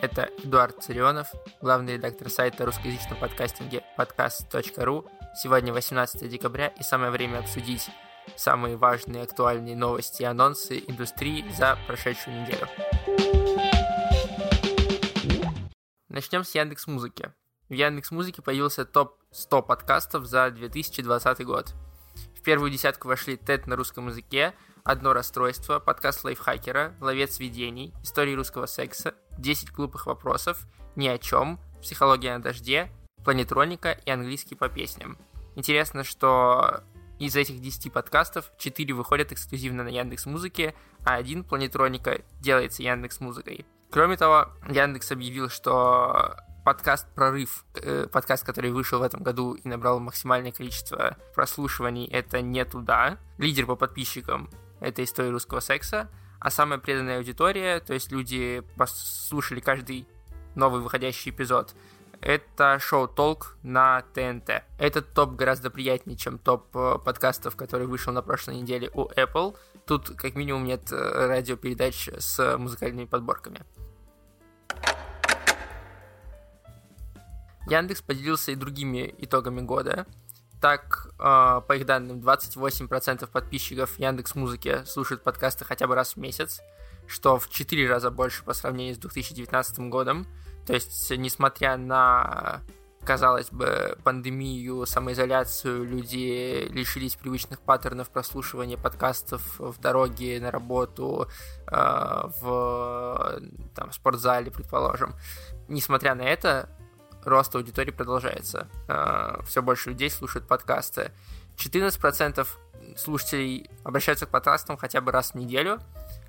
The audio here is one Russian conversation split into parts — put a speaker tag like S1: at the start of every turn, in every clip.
S1: Это Эдуард Царионов, главный редактор сайта русскоязычного подкастинге podcast.ru. Сегодня 18 декабря и самое время обсудить самые важные актуальные новости и анонсы индустрии за прошедшую неделю. Начнем с Яндекс Музыки. В Яндекс Музыке появился топ 100 подкастов за 2020 год. В первую десятку вошли TED на русском языке, Одно расстройство, подкаст лайфхакера, ловец видений, истории русского секса, 10 глупых вопросов, ни о чем, психология на дожде, планетроника и английский по песням. Интересно, что из этих 10 подкастов 4 выходят эксклюзивно на Яндекс Музыке, а один планетроника делается Яндекс Музыкой. Кроме того, Яндекс объявил, что подкаст «Прорыв», э, подкаст, который вышел в этом году и набрал максимальное количество прослушиваний, это не туда. Лидер по подписчикам это история русского секса, а самая преданная аудитория, то есть люди послушали каждый новый выходящий эпизод, это шоу «Толк» на ТНТ. Этот топ гораздо приятнее, чем топ э, подкастов, который вышел на прошлой неделе у Apple. Тут как минимум нет э, радиопередач с музыкальными подборками. Яндекс поделился и другими итогами года. Так, э, по их данным, 28% подписчиков Яндекс Музыки слушают подкасты хотя бы раз в месяц, что в 4 раза больше по сравнению с 2019 годом. То есть, несмотря на, казалось бы, пандемию, самоизоляцию, люди лишились привычных паттернов прослушивания подкастов в дороге, на работу, э, в там, спортзале, предположим. Несмотря на это, рост аудитории продолжается. А, Все больше людей слушают подкасты. 14% слушателей обращаются к подкастам хотя бы раз в неделю,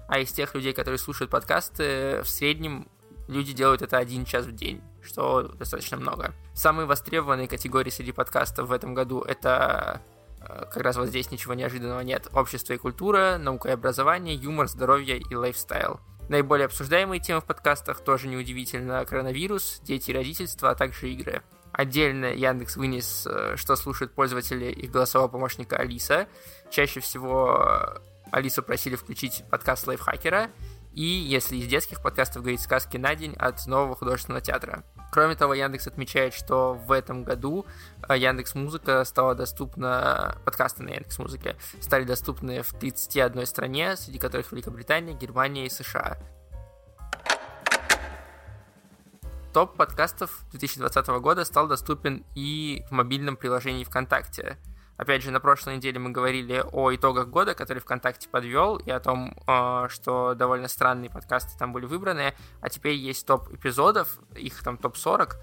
S1: а из тех людей, которые слушают подкасты, в среднем люди делают это один час в день, что достаточно много. Самые востребованные категории среди подкастов в этом году это а, как раз вот здесь ничего неожиданного нет. Общество и культура, наука и образование, юмор, здоровье и лайфстайл. Наиболее обсуждаемые темы в подкастах тоже неудивительно коронавирус, дети и родительство, а также игры. Отдельно Яндекс вынес, э, что слушают пользователи их голосового помощника Алиса. Чаще всего э, Алису просили включить подкаст лайфхакера, и если из детских подкастов говорить сказки на день от нового художественного театра. Кроме того, Яндекс отмечает, что в этом году э, Яндекс Музыка стала доступна, подкасты на Яндекс Музыке стали доступны в 31 стране, среди которых Великобритания, Германия и США. Топ подкастов 2020 года стал доступен и в мобильном приложении ВКонтакте. Опять же, на прошлой неделе мы говорили о итогах года, который ВКонтакте подвел, и о том, э, что довольно странные подкасты там были выбраны. А теперь есть топ эпизодов, их там топ-40.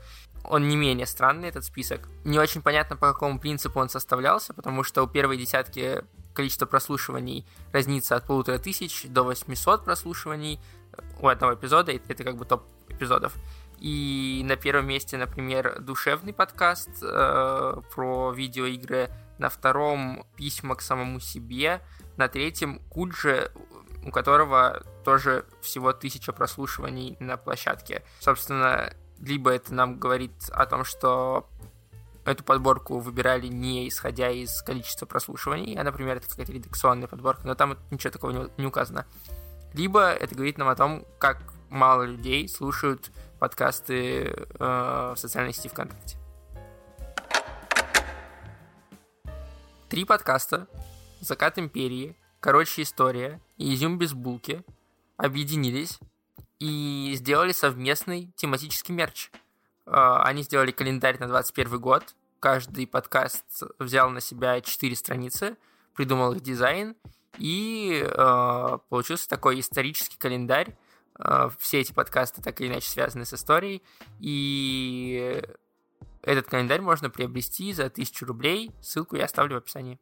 S1: Он не менее странный, этот список. Не очень понятно, по какому принципу он составлялся, потому что у первой десятки количество прослушиваний разнится от полутора тысяч до 800 прослушиваний у одного эпизода, и это как бы топ эпизодов. И на первом месте, например, душевный подкаст э, про видеоигры на втором письма к самому себе, на третьем Куджи, у которого тоже всего тысяча прослушиваний на площадке. Собственно, либо это нам говорит о том, что эту подборку выбирали не исходя из количества прослушиваний, а, например, это какая-то редакционная подборка, но там ничего такого не, указано. Либо это говорит нам о том, как мало людей слушают подкасты э, в социальной сети ВКонтакте. Три подкаста «Закат империи», «Короче история» и «Изюм без булки» объединились и сделали совместный тематический мерч. А, они сделали календарь на 21 год. Каждый подкаст взял на себя 4 страницы, придумал их дизайн, и э, получился такой исторический календарь. Э, все эти подкасты так или иначе связаны с историей. И этот календарь можно приобрести за 1000 рублей. Ссылку я оставлю в описании.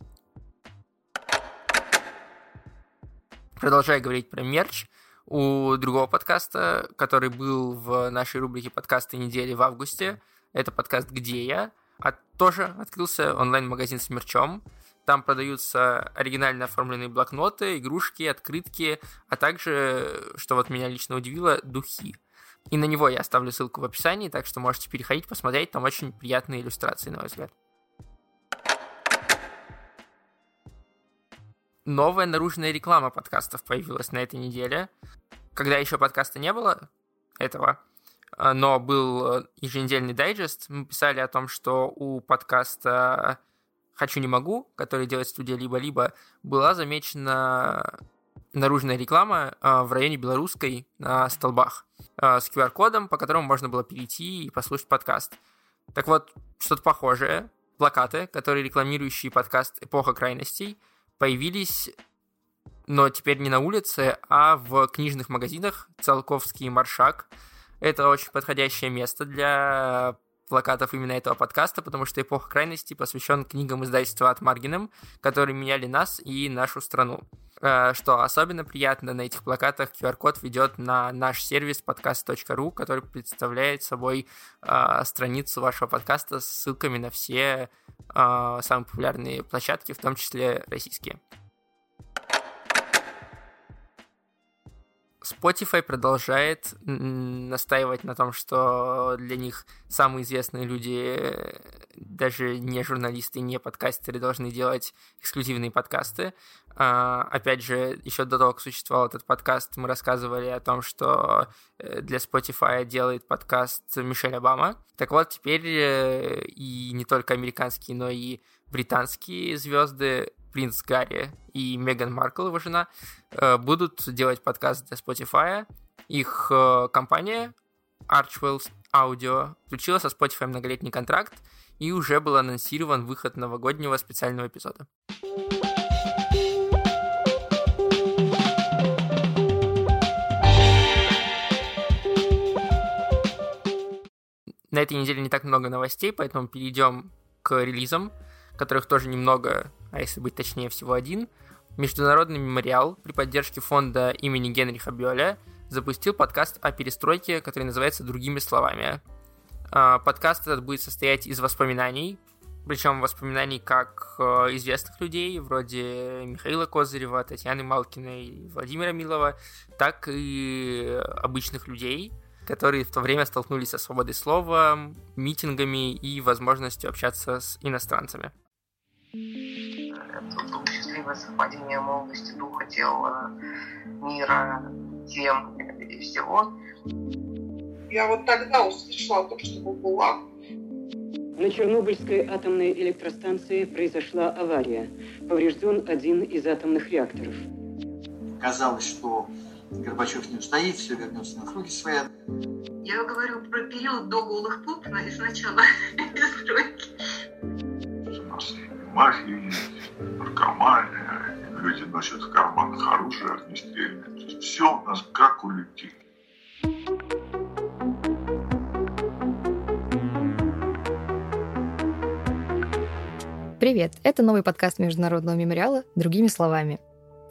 S1: Продолжая говорить про мерч, у другого подкаста, который был в нашей рубрике подкасты недели в августе, это подкаст «Где я?», а тоже открылся онлайн-магазин с мерчом. Там продаются оригинально оформленные блокноты, игрушки, открытки, а также, что вот меня лично удивило, духи. И на него я оставлю ссылку в описании, так что можете переходить, посмотреть, там очень приятные иллюстрации, на мой взгляд. Новая наружная реклама подкастов появилась на этой неделе. Когда еще подкаста не было, этого, но был еженедельный дайджест. Мы писали о том, что у подкаста «Хочу, не могу», который делает студия «Либо-либо», была замечена наружная реклама в районе Белорусской на столбах с QR-кодом, по которому можно было перейти и послушать подкаст. Так вот, что-то похожее. Плакаты, которые рекламирующие подкаст «Эпоха крайностей», появились, но теперь не на улице, а в книжных магазинах «Циолковский маршак». Это очень подходящее место для плакатов именно этого подкаста, потому что «Эпоха крайности» посвящен книгам издательства от Маргином, которые меняли нас и нашу страну. Э, что особенно приятно, на этих плакатах QR-код ведет на наш сервис podcast.ru, который представляет собой э, страницу вашего подкаста с ссылками на все э, самые популярные площадки, в том числе российские. Spotify продолжает настаивать на том, что для них самые известные люди, даже не журналисты, не подкастеры, должны делать эксклюзивные подкасты. А, опять же, еще до того, как существовал этот подкаст, мы рассказывали о том, что э, для Spotify делает подкаст Мишель Обама. Так вот, теперь э, и не только американские, но и британские звезды принц Гарри и Меган Маркл, его жена, э, будут делать подкаст для Spotify. Их э, компания Archwell Audio включила со Spotify многолетний контракт, и уже был анонсирован выход новогоднего специального эпизода. На этой неделе не так много новостей, поэтому перейдем к релизам которых тоже немного, а если быть точнее, всего один, Международный мемориал при поддержке фонда имени Генриха Бёля запустил подкаст о перестройке, который называется «Другими словами». А, подкаст этот будет состоять из воспоминаний, причем воспоминаний как э, известных людей, вроде Михаила Козырева, Татьяны Малкиной, Владимира Милова, так и обычных людей, которые в то время столкнулись со свободой слова, митингами и возможностью общаться с иностранцами.
S2: Счастливое совпадение молодости духа, тела, мира, тем и всего.
S3: Я вот тогда услышала то, что была.
S4: На Чернобыльской атомной электростанции произошла авария. Поврежден один из атомных реакторов.
S5: Казалось, что Горбачев не устоит, все вернется на круги свои.
S2: Я говорю про период до голых Путина и сначала перестройки.
S6: У нас и люди носят в карманах оружие огнестрельное. То есть все у нас как у людей.
S7: Привет! Это новый подкаст Международного мемориала «Другими словами».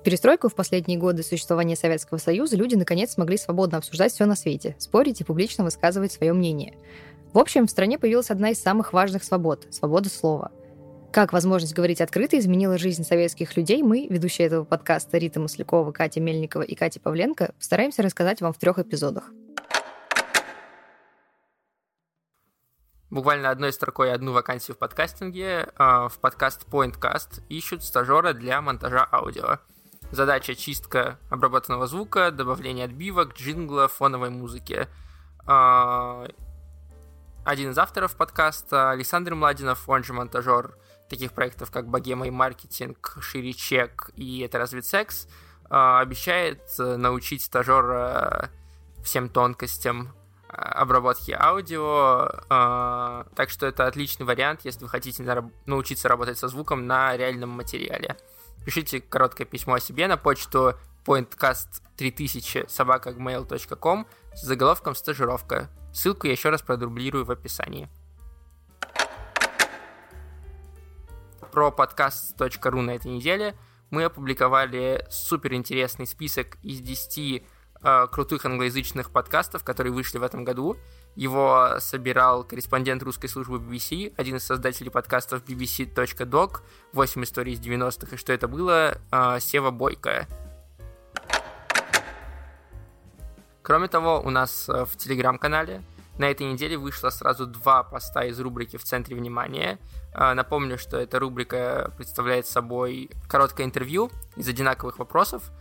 S7: Перестройку в последние годы существования Советского Союза люди наконец смогли свободно обсуждать все на свете, спорить и публично высказывать свое мнение. В общем, в стране появилась одна из самых важных свобод – свобода слова. Как возможность говорить открыто изменила жизнь советских людей, мы, ведущие этого подкаста Рита Маслякова, Катя Мельникова и Катя Павленко, постараемся рассказать вам в трех эпизодах.
S1: Буквально одной строкой одну вакансию в подкастинге. А, в подкаст PointCast ищут стажера для монтажа аудио. Задача чистка обработанного звука, добавление отбивок, джингла, фоновой музыки. А, один из авторов подкаста Александр Младинов, он же монтажер таких проектов, как «Богема и маркетинг», «Шире чек» и «Это разве секс», а, обещает научить стажера всем тонкостям обработки аудио, так что это отличный вариант, если вы хотите научиться работать со звуком на реальном материале. Пишите короткое письмо о себе на почту pointcast3000 собакагmail.com с заголовком «Стажировка». Ссылку я еще раз продублирую в описании. Про подкаст.ру на этой неделе мы опубликовали суперинтересный список из 10 э, крутых англоязычных подкастов, которые вышли в этом году. Его собирал корреспондент русской службы BBC, один из создателей подкастов bbc.doc, 8 историй из 90-х, и что это было, э, Сева Бойко. Кроме того, у нас э, в телеграм-канале на этой неделе вышло сразу два поста из рубрики «В центре внимания». Э, напомню, что эта рубрика представляет собой короткое интервью из одинаковых вопросов,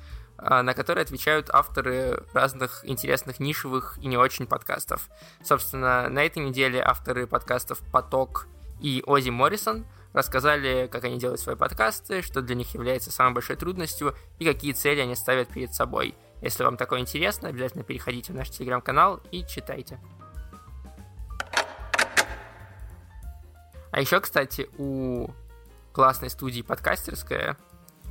S1: а, на которые отвечают авторы разных интересных нишевых и не очень подкастов. Собственно, на этой неделе авторы подкастов «Поток» и Ози Моррисон рассказали, как они делают свои подкасты, что для них является самой большой трудностью и какие цели они ставят перед собой. Если вам такое интересно, обязательно переходите в наш телеграм-канал и читайте. А еще, кстати, у классной студии подкастерская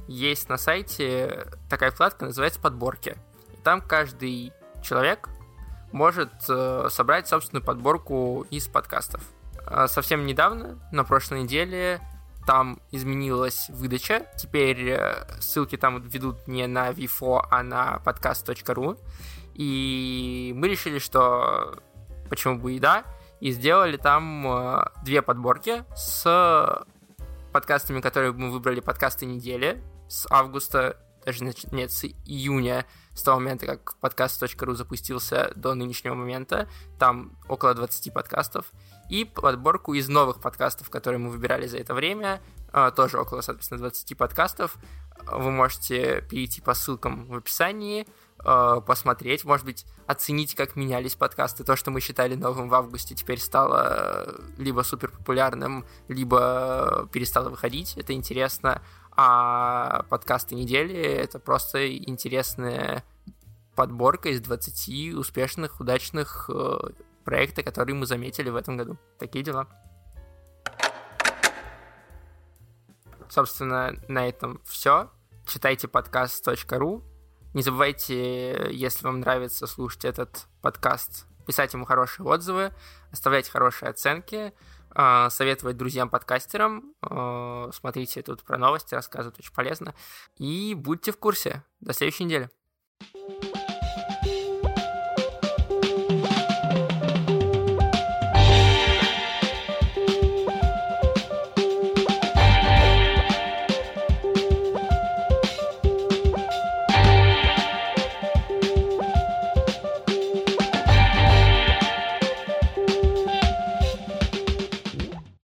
S1: есть на сайте такая вкладка, называется «Подборки». Там каждый человек может э, собрать собственную подборку из подкастов. А совсем недавно, на прошлой неделе, там изменилась выдача. Теперь э, ссылки там ведут не на Vifo, а на podcast.ru. И мы решили, что почему бы и да, и сделали там э, две подборки с подкастами, которые мы выбрали подкасты недели с августа, даже с июня, с того момента, как подкаст.ру запустился до нынешнего момента. Там около 20 подкастов. И подборку из новых подкастов, которые мы выбирали за это время, э, тоже около, соответственно, 20 подкастов. Вы можете перейти по ссылкам в описании, э, посмотреть, может быть, оценить, как менялись подкасты. То, что мы считали новым в августе, теперь стало э, либо супер популярным, либо перестало выходить. Это интересно. А подкасты недели — это просто интересная подборка из 20 успешных, удачных э, проектов, которые мы заметили в этом году. Такие дела. Собственно, на этом все. Читайте подкаст.ру, не забывайте, если вам нравится слушать этот подкаст, писать ему хорошие отзывы, оставлять хорошие оценки, советовать друзьям-подкастерам. А, смотрите тут про новости, рассказывают очень полезно. И будьте в курсе. До следующей недели.